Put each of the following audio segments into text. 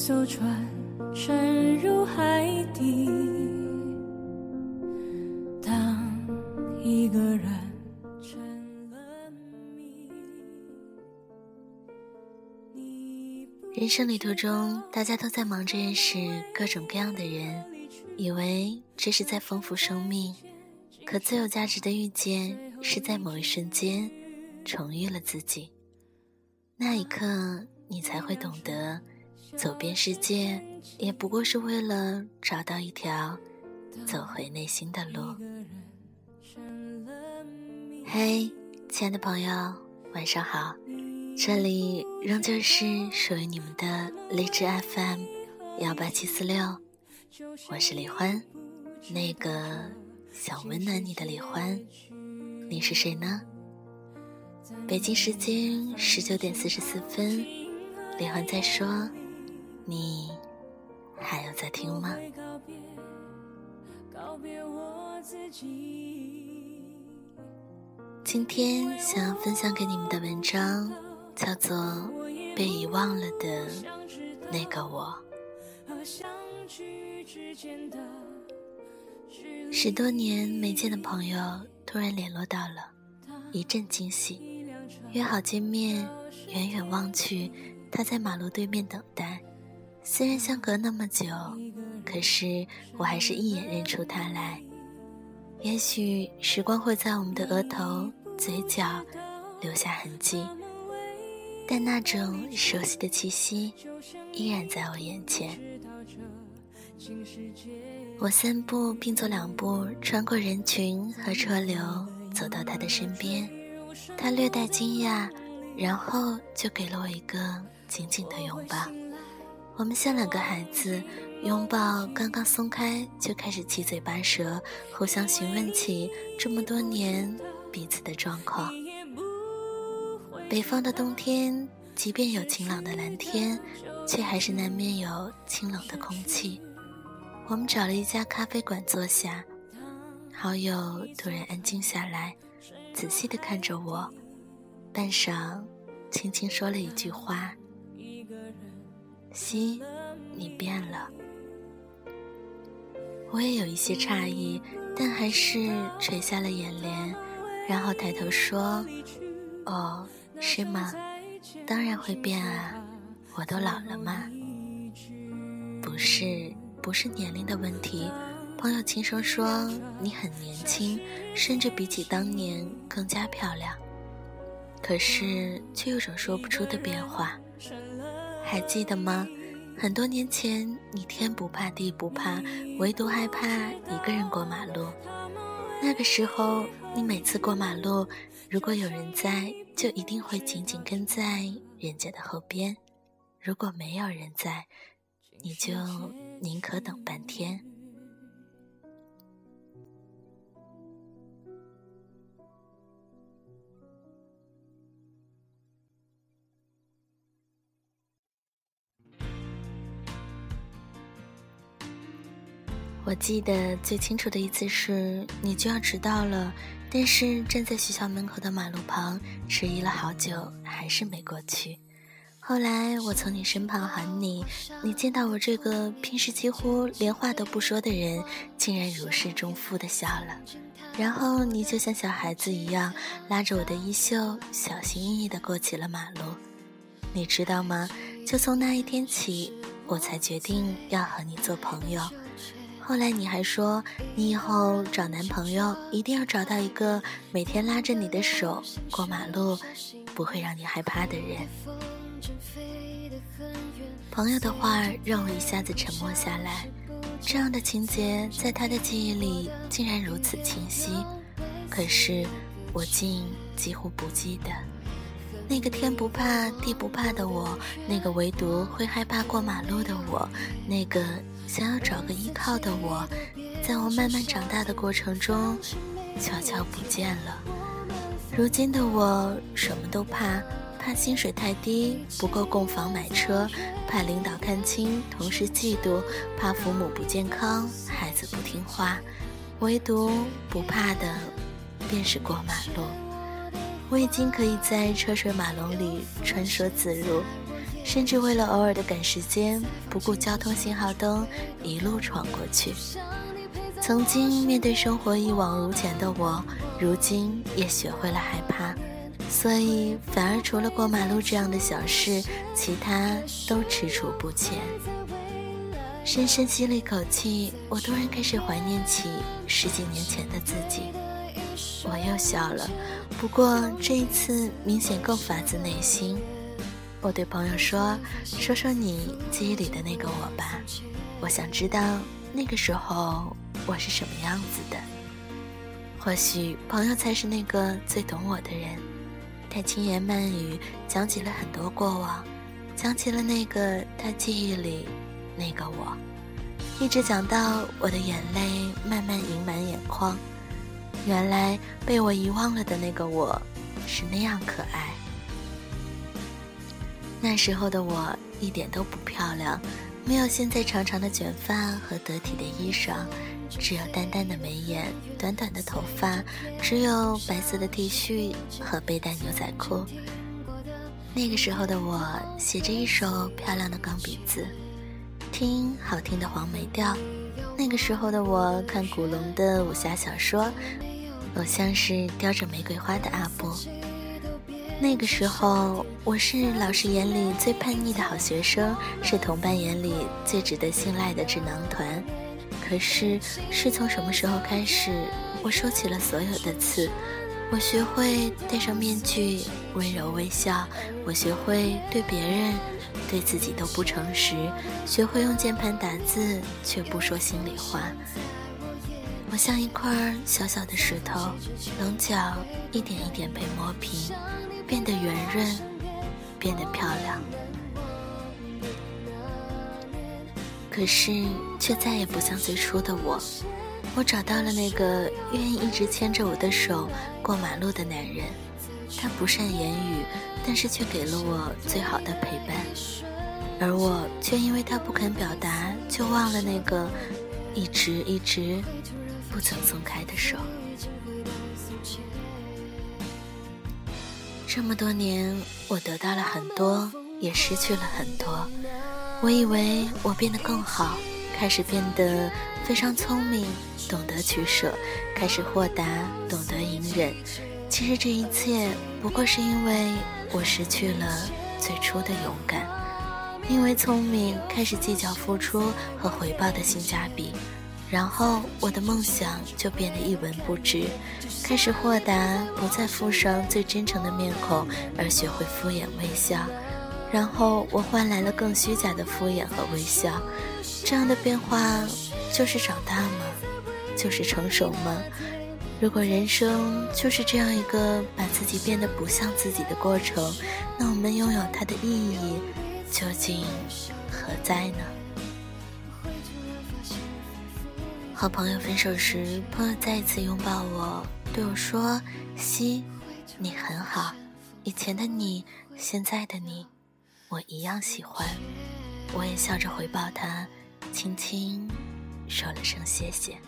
艘船沉入海底。当一个人成了谜，你人生旅途中，大家都在忙着认识各种各样的人，以为这是在丰富生命。可最有价值的遇见，是在某一瞬间重遇了自己。那一刻，你才会懂得，走遍世界，也不过是为了找到一条走回内心的路。嘿，亲爱的朋友，晚上好，这里仍旧是属于你们的励志 FM 幺八七四六，我是李欢，那个。想温暖你的李欢，你是谁呢？北京时间十九点四十四分，李欢在说，你还有在听吗？今天想要分享给你们的文章叫做《被遗忘了的那个我》。十多年没见的朋友突然联络到了，一阵惊喜。约好见面，远远望去，他在马路对面等待。虽然相隔那么久，可是我还是一眼认出他来。也许时光会在我们的额头、嘴角留下痕迹，但那种熟悉的气息依然在我眼前。我三步并作两步穿过人群和车流，走到他的身边。他略带惊讶，然后就给了我一个紧紧的拥抱。我们像两个孩子，拥抱刚刚松开，就开始七嘴八舌，互相询问起这么多年彼此的状况。北方的冬天，即便有晴朗的蓝天，却还是难免有清冷的空气。我们找了一家咖啡馆坐下，好友突然安静下来，仔细地看着我，半晌，轻轻说了一句话：“西，你变了。”我也有一些诧异，但还是垂下了眼帘，然后抬头说：“哦，是吗？当然会变啊，我都老了嘛。”不是。不是年龄的问题，朋友轻声说：“你很年轻，甚至比起当年更加漂亮。”可是却有种说不出的变化。还记得吗？很多年前，你天不怕地不怕，唯独害怕一个人过马路。那个时候，你每次过马路，如果有人在，就一定会紧紧跟在人家的后边；如果没有人在，你就宁可等半天。我记得最清楚的一次是，你就要迟到了，但是站在学校门口的马路旁，迟疑了好久，还是没过去。后来我从你身旁喊你，你见到我这个平时几乎连话都不说的人，竟然如释重负的笑了。然后你就像小孩子一样，拉着我的衣袖，小心翼翼地过起了马路。你知道吗？就从那一天起，我才决定要和你做朋友。后来你还说，你以后找男朋友一定要找到一个每天拉着你的手过马路，不会让你害怕的人。朋友的话让我一下子沉默下来，这样的情节在他的记忆里竟然如此清晰，可是我竟几乎不记得。那个天不怕地不怕的我，那个唯独会害怕过马路的我，那个想要找个依靠的我，在我慢慢长大的过程中，悄悄不见了。如今的我，什么都怕。怕薪水太低不够供房买车，怕领导看清同事嫉妒，怕父母不健康孩子不听话，唯独不怕的便是过马路。我已经可以在车水马龙里穿梭自如，甚至为了偶尔的赶时间，不顾交通信号灯，一路闯过去。曾经面对生活一往无前的我，如今也学会了害怕，所以反而除了过马路这样的小事，其他都踟蹰不前。深深吸了一口气，我突然开始怀念起十几年前的自己。我又笑了，不过这一次明显更发自内心。我对朋友说：“说说你记忆里的那个我吧，我想知道那个时候我是什么样子的。”或许朋友才是那个最懂我的人。他轻言慢语讲起了很多过往，讲起了那个他记忆里那个我，一直讲到我的眼泪慢慢盈满眼眶。原来被我遗忘了的那个我，是那样可爱。那时候的我一点都不漂亮，没有现在长长的卷发和得体的衣裳，只有淡淡的眉眼、短短的头发，只有白色的 T 恤和背带牛仔裤。那个时候的我写着一首漂亮的钢笔字，听好听的黄梅调。那个时候的我看古龙的武侠小说。偶像是叼着玫瑰花的阿布。那个时候，我是老师眼里最叛逆的好学生，是同伴眼里最值得信赖的智囊团。可是，是从什么时候开始，我收起了所有的刺？我学会戴上面具，温柔微笑。我学会对别人、对自己都不诚实，学会用键盘打字，却不说心里话。我像一块小小的石头，棱角一点一点被磨平，变得圆润，变得漂亮。可是，却再也不像最初的我。我找到了那个愿意一直牵着我的手过马路的男人。他不善言语，但是却给了我最好的陪伴。而我却因为他不肯表达，就忘了那个一直一直。不曾松开的手，这么多年，我得到了很多，也失去了很多。我以为我变得更好，开始变得非常聪明，懂得取舍，开始豁达，懂得隐忍。其实这一切不过是因为我失去了最初的勇敢，因为聪明开始计较付出和回报的性价比。然后我的梦想就变得一文不值，开始豁达，不再附上最真诚的面孔，而学会敷衍微笑。然后我换来了更虚假的敷衍和微笑。这样的变化就是长大吗？就是成熟吗？如果人生就是这样一个把自己变得不像自己的过程，那我们拥有它的意义究竟何在呢？和朋友分手时，朋友再一次拥抱我，对我说：“西，你很好，以前的你，现在的你，我一样喜欢。”我也笑着回报他，轻轻说了声谢谢。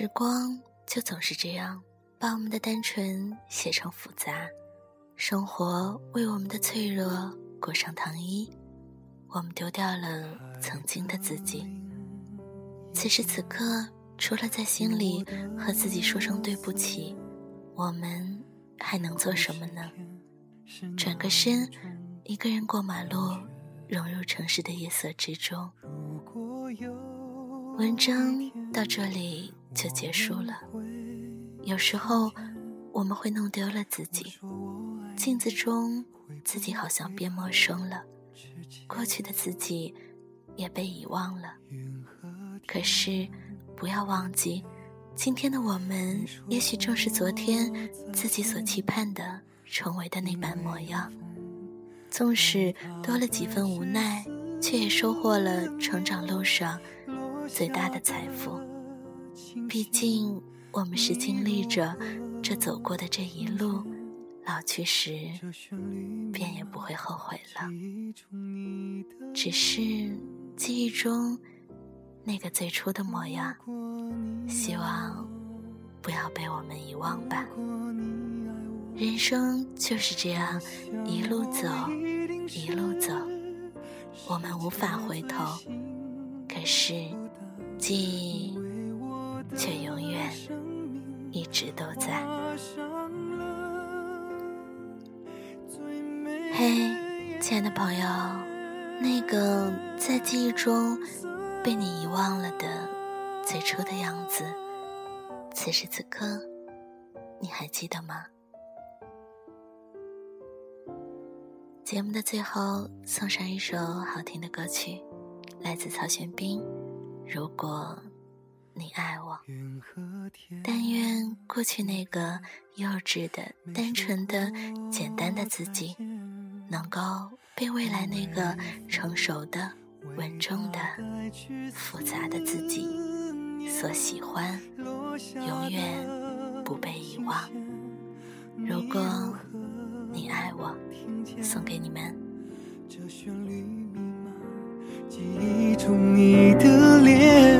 时光就总是这样，把我们的单纯写成复杂。生活为我们的脆弱裹上糖衣，我们丢掉了曾经的自己。此时此刻，除了在心里和自己说声对不起，我们还能做什么呢？转个身，一个人过马路，融入城市的夜色之中。文章到这里。就结束了。有时候，我们会弄丢了自己，镜子中自己好像变陌生了，过去的自己也被遗忘了。可是，不要忘记，今天的我们也许正是昨天自己所期盼的成为的那般模样。纵使多了几分无奈，却也收获了成长路上最大的财富。毕竟，我们是经历着这走过的这一路，老去时便也不会后悔了。只是记忆中那个最初的模样，希望不要被我们遗忘吧。人生就是这样，一路走，一路走，我们无法回头，可是记忆却永远一直都在。嘿，亲爱的朋友，那个在记忆中被你遗忘了的最初的样子，此时此刻，你还记得吗？节目的最后，送上一首好听的歌曲，来自曹轩宾。如果你爱我，但愿过去那个幼稚的、单纯的、简单的自己，能够被未来那个成熟的、稳重的、复杂的自己所喜欢，永远不被遗忘。如果你爱我。送给你们这旋律密码记忆中你的脸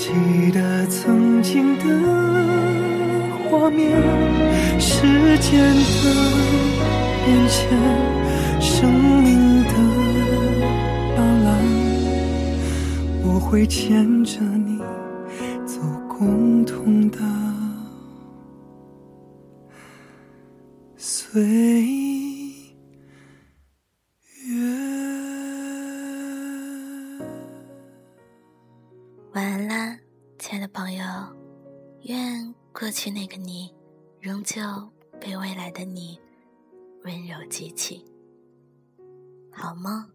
记得曾经的画面，时间的变迁，生命的斑斓，我会牵着你走共同的。晚安啦，亲爱的朋友，愿过去那个你，仍旧被未来的你。温柔记起，好梦？